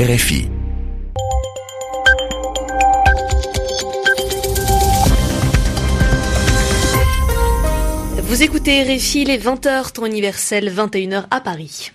RFI. Vous écoutez RFI les 20h, temps universel, 21h à Paris.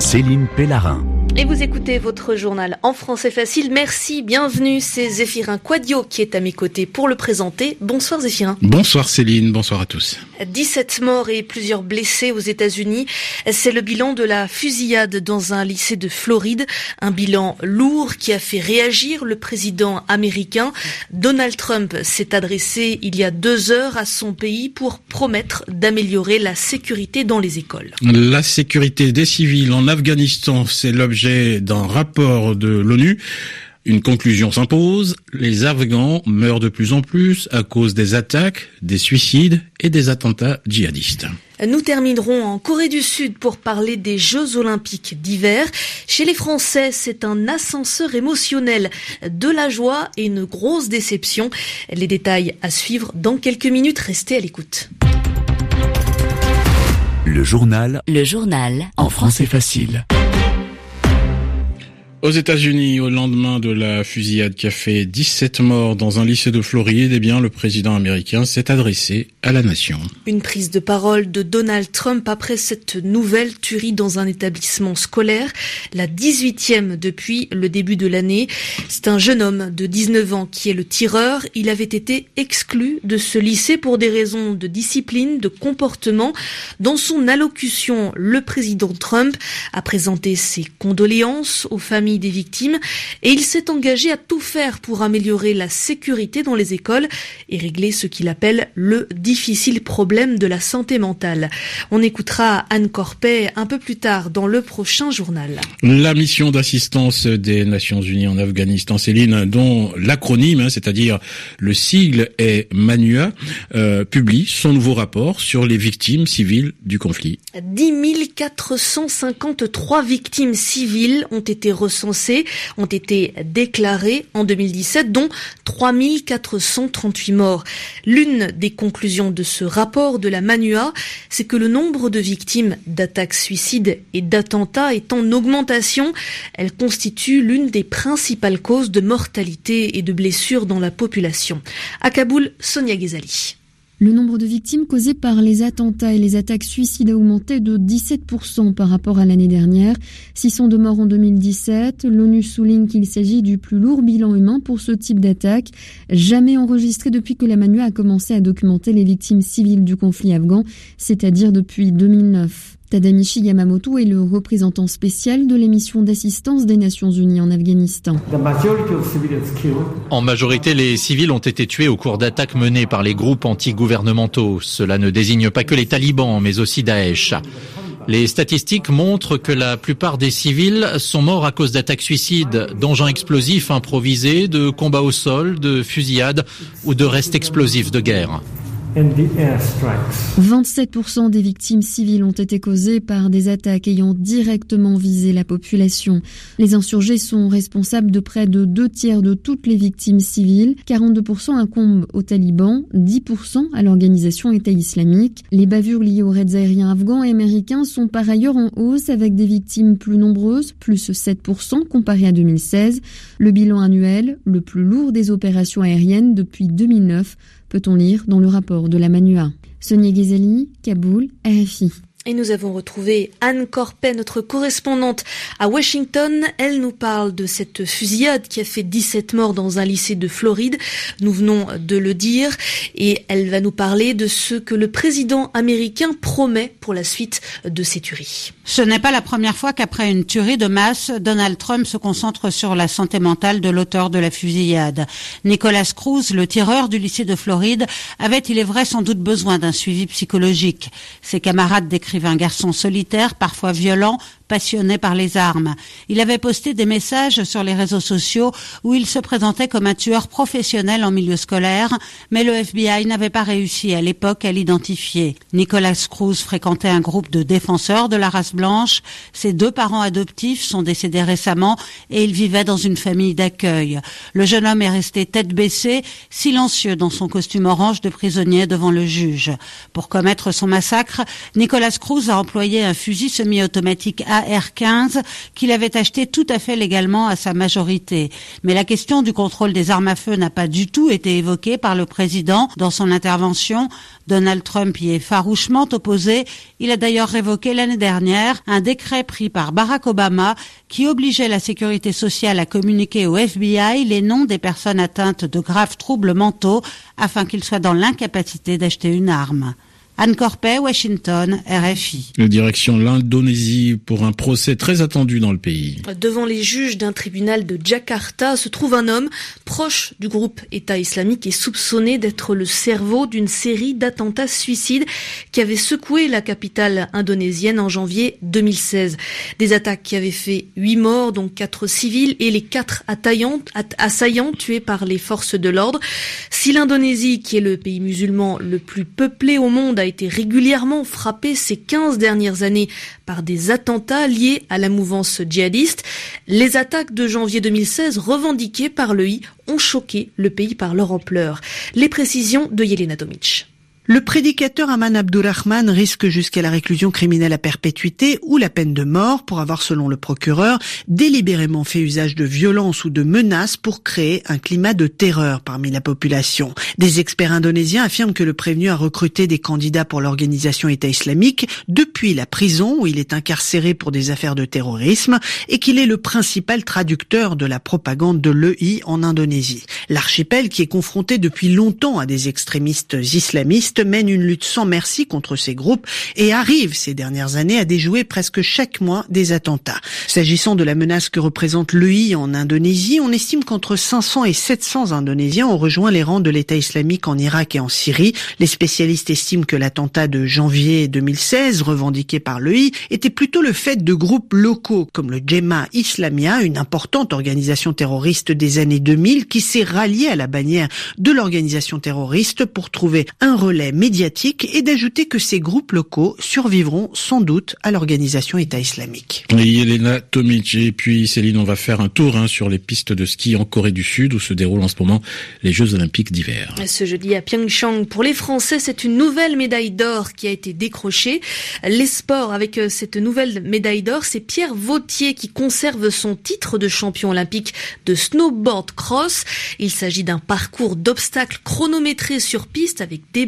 Céline Pellarin. Et vous écoutez votre journal en français facile. Merci, bienvenue. C'est Zéphirin Quadio qui est à mes côtés pour le présenter. Bonsoir Zéphirin. Bonsoir Céline, bonsoir à tous. 17 morts et plusieurs blessés aux États-Unis. C'est le bilan de la fusillade dans un lycée de Floride. Un bilan lourd qui a fait réagir le président américain. Donald Trump s'est adressé il y a deux heures à son pays pour promettre d'améliorer la sécurité dans les écoles. La sécurité des civils en Afghanistan, c'est l'objet d'un rapport de l'ONU. Une conclusion s'impose, les Afghans meurent de plus en plus à cause des attaques, des suicides et des attentats djihadistes. Nous terminerons en Corée du Sud pour parler des Jeux olympiques d'hiver. Chez les Français, c'est un ascenseur émotionnel, de la joie et une grosse déception. Les détails à suivre dans quelques minutes. Restez à l'écoute. Le journal. Le journal. En français facile. Aux États-Unis, au lendemain de la fusillade qui a fait 17 morts dans un lycée de Floride, eh bien, le président américain s'est adressé à la nation. Une prise de parole de Donald Trump après cette nouvelle tuerie dans un établissement scolaire, la 18e depuis le début de l'année. C'est un jeune homme de 19 ans qui est le tireur. Il avait été exclu de ce lycée pour des raisons de discipline, de comportement. Dans son allocution, le président Trump a présenté ses condoléances aux familles des victimes et il s'est engagé à tout faire pour améliorer la sécurité dans les écoles et régler ce qu'il appelle le difficile problème de la santé mentale. On écoutera Anne Corpet un peu plus tard dans le prochain journal. La mission d'assistance des Nations Unies en Afghanistan, Céline, dont l'acronyme, hein, c'est-à-dire le sigle est MANUA, euh, publie son nouveau rapport sur les victimes civiles du conflit. 10 453 victimes civiles ont été recensées ont été déclarés en 2017, dont 3438 morts. L'une des conclusions de ce rapport de la MANUA, c'est que le nombre de victimes d'attaques suicides et d'attentats est en augmentation. Elle constitue l'une des principales causes de mortalité et de blessures dans la population. À Kaboul, Sonia Ghezali. Le nombre de victimes causées par les attentats et les attaques suicides a augmenté de 17% par rapport à l'année dernière. 600 de morts en 2017. L'ONU souligne qu'il s'agit du plus lourd bilan humain pour ce type d'attaque, jamais enregistré depuis que la MANUA a commencé à documenter les victimes civiles du conflit afghan, c'est-à-dire depuis 2009. Tadamichi Yamamoto est le représentant spécial de l'émission d'assistance des Nations Unies en Afghanistan. En majorité, les civils ont été tués au cours d'attaques menées par les groupes anti-gouvernementaux. Cela ne désigne pas que les talibans, mais aussi Daesh. Les statistiques montrent que la plupart des civils sont morts à cause d'attaques suicides, d'engins explosifs improvisés, de combats au sol, de fusillades ou de restes explosifs de guerre. 27% des victimes civiles ont été causées par des attaques ayant directement visé la population. Les insurgés sont responsables de près de deux tiers de toutes les victimes civiles. 42% incombent aux talibans, 10% à l'organisation État islamique. Les bavures liées aux raids aériens afghans et américains sont par ailleurs en hausse avec des victimes plus nombreuses, plus 7% comparé à 2016. Le bilan annuel, le plus lourd des opérations aériennes depuis 2009, peut-on lire dans le rapport de la Manua. Sonia Ghezali, Kaboul, RFI. Et nous avons retrouvé Anne Corpet, notre correspondante à Washington. Elle nous parle de cette fusillade qui a fait 17 morts dans un lycée de Floride. Nous venons de le dire. Et elle va nous parler de ce que le président américain promet pour la suite de ces tueries. Ce n'est pas la première fois qu'après une tuerie de masse, Donald Trump se concentre sur la santé mentale de l'auteur de la fusillade. Nicolas Cruz, le tireur du lycée de Floride, avait, il est vrai, sans doute besoin d'un suivi psychologique. Ses camarades décrivent un garçon solitaire, parfois violent, passionné par les armes. Il avait posté des messages sur les réseaux sociaux où il se présentait comme un tueur professionnel en milieu scolaire, mais le FBI n'avait pas réussi à l'époque à l'identifier. Nicolas Cruz fréquentait un groupe de défenseurs de la race blanche. Ses deux parents adoptifs sont décédés récemment et il vivait dans une famille d'accueil. Le jeune homme est resté tête baissée, silencieux dans son costume orange de prisonnier devant le juge. Pour commettre son massacre, Nicolas Cruz a employé un fusil semi-automatique AR-15 qu'il avait acheté tout à fait légalement à sa majorité. Mais la question du contrôle des armes à feu n'a pas du tout été évoquée par le président dans son intervention. Donald Trump y est farouchement opposé. Il a d'ailleurs révoqué l'année dernière un décret pris par Barack Obama qui obligeait la sécurité sociale à communiquer au FBI les noms des personnes atteintes de graves troubles mentaux afin qu'ils soient dans l'incapacité d'acheter une arme. Anne Corpet, Washington, RFI. Direction l'Indonésie pour un procès très attendu dans le pays. Devant les juges d'un tribunal de Jakarta se trouve un homme proche du groupe État islamique et soupçonné d'être le cerveau d'une série d'attentats suicides qui avaient secoué la capitale indonésienne en janvier 2016. Des attaques qui avaient fait huit morts, dont quatre civils et les quatre assaillants tués par les forces de l'ordre. Si l'Indonésie, qui est le pays musulman le plus peuplé au monde, a été régulièrement frappé ces 15 dernières années par des attentats liés à la mouvance djihadiste. Les attaques de janvier 2016 revendiquées par le I ont choqué le pays par leur ampleur. Les précisions de Yelena Tomic. Le prédicateur Aman Abdurrahman risque jusqu'à la réclusion criminelle à perpétuité ou la peine de mort pour avoir, selon le procureur, délibérément fait usage de violence ou de menaces pour créer un climat de terreur parmi la population. Des experts indonésiens affirment que le prévenu a recruté des candidats pour l'organisation État islamique depuis la prison où il est incarcéré pour des affaires de terrorisme et qu'il est le principal traducteur de la propagande de l'EI en Indonésie. L'archipel, qui est confronté depuis longtemps à des extrémistes islamistes, mène une lutte sans merci contre ces groupes et arrive ces dernières années à déjouer presque chaque mois des attentats. S'agissant de la menace que représente l'EI en Indonésie, on estime qu'entre 500 et 700 Indonésiens ont rejoint les rangs de l'État islamique en Irak et en Syrie. Les spécialistes estiment que l'attentat de janvier 2016, revendiqué par l'EI, était plutôt le fait de groupes locaux comme le Jemaah Islamia, une importante organisation terroriste des années 2000 qui s'est ralliée à la bannière de l'organisation terroriste pour trouver un relais médiatique et d'ajouter que ces groupes locaux survivront sans doute à l'organisation État islamique. Et Elena Tomic et puis Céline, on va faire un tour hein, sur les pistes de ski en Corée du Sud où se déroulent en ce moment les Jeux Olympiques d'hiver. Ce jeudi à Pyeongchang, pour les Français, c'est une nouvelle médaille d'or qui a été décrochée. Les sports avec euh, cette nouvelle médaille d'or, c'est Pierre Vautier qui conserve son titre de champion olympique de snowboard cross. Il s'agit d'un parcours d'obstacles chronométrés sur piste avec des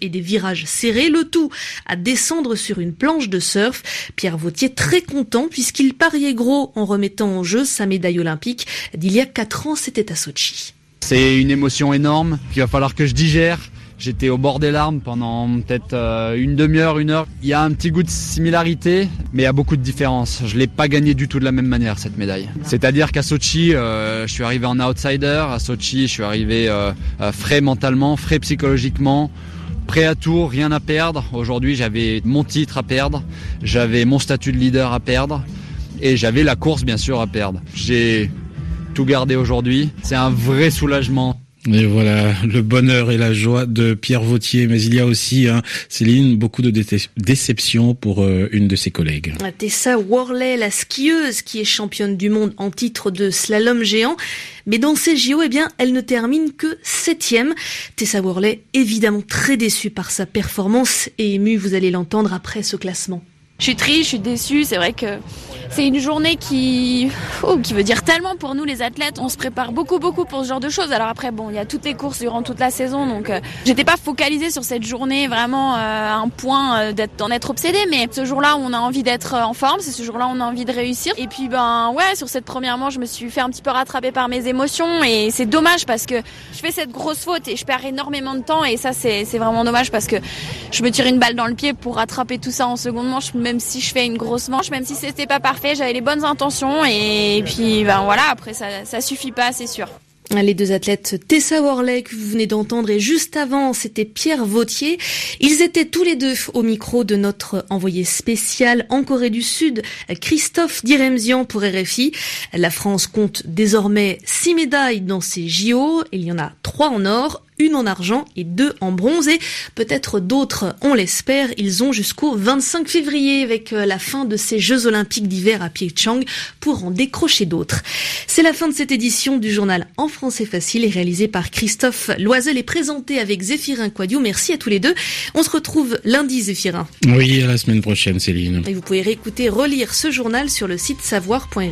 et des virages serrés, le tout à descendre sur une planche de surf. Pierre Vautier très content puisqu'il pariait gros en remettant en jeu sa médaille olympique d'il y a 4 ans, c'était à Sochi. C'est une émotion énorme qu'il va falloir que je digère. J'étais au bord des larmes pendant peut-être euh, une demi-heure, une heure. Il y a un petit goût de similarité, mais il y a beaucoup de différences. Je l'ai pas gagné du tout de la même manière cette médaille. C'est-à-dire qu'à Sochi, euh, je suis arrivé en outsider. À Sochi, je suis arrivé euh, frais mentalement, frais psychologiquement prêt à tout, rien à perdre. Aujourd'hui, j'avais mon titre à perdre, j'avais mon statut de leader à perdre et j'avais la course bien sûr à perdre. J'ai tout gardé aujourd'hui. C'est un vrai soulagement. Et voilà, le bonheur et la joie de Pierre Vautier. Mais il y a aussi, hein, Céline, beaucoup de déception pour euh, une de ses collègues. Tessa Worley, la skieuse qui est championne du monde en titre de slalom géant. Mais dans ces JO, eh bien, elle ne termine que septième. Tessa Worley, évidemment très déçue par sa performance et émue, vous allez l'entendre après ce classement. Je suis triste, je suis déçue. C'est vrai que c'est une journée qui, oh, qui veut dire tellement pour nous les athlètes. On se prépare beaucoup, beaucoup pour ce genre de choses. Alors après, bon, il y a toutes les courses durant toute la saison, donc euh, j'étais pas focalisée sur cette journée vraiment euh, un point euh, d'être d'en être obsédée. Mais ce jour-là, on a envie d'être en forme. C'est ce jour-là, on a envie de réussir. Et puis ben ouais, sur cette première manche, je me suis fait un petit peu rattraper par mes émotions et c'est dommage parce que je fais cette grosse faute et je perds énormément de temps et ça c'est vraiment dommage parce que je me tire une balle dans le pied pour rattraper tout ça en seconde manche même si je fais une grosse manche, même si c'était pas parfait, j'avais les bonnes intentions et puis ben voilà, après ça, ça suffit pas, c'est sûr. Les deux athlètes Tessa Worley que vous venez d'entendre et juste avant c'était Pierre Vautier. Ils étaient tous les deux au micro de notre envoyé spécial en Corée du Sud, Christophe Diremzian pour RFI. La France compte désormais six médailles dans ses JO. Il y en a trois en or, une en argent et deux en bronze. Et peut-être d'autres, on l'espère, ils ont jusqu'au 25 février avec euh, la fin de ces Jeux olympiques d'hiver à Pyeongchang pour en décrocher d'autres. C'est la fin de cette édition du journal En français facile et réalisé par Christophe Loisel et présenté avec Zéphirin Quadio. Merci à tous les deux. On se retrouve lundi, Zéphirin. Oui, à la semaine prochaine, Céline. Et vous pouvez réécouter, relire ce journal sur le site savoir.rfi.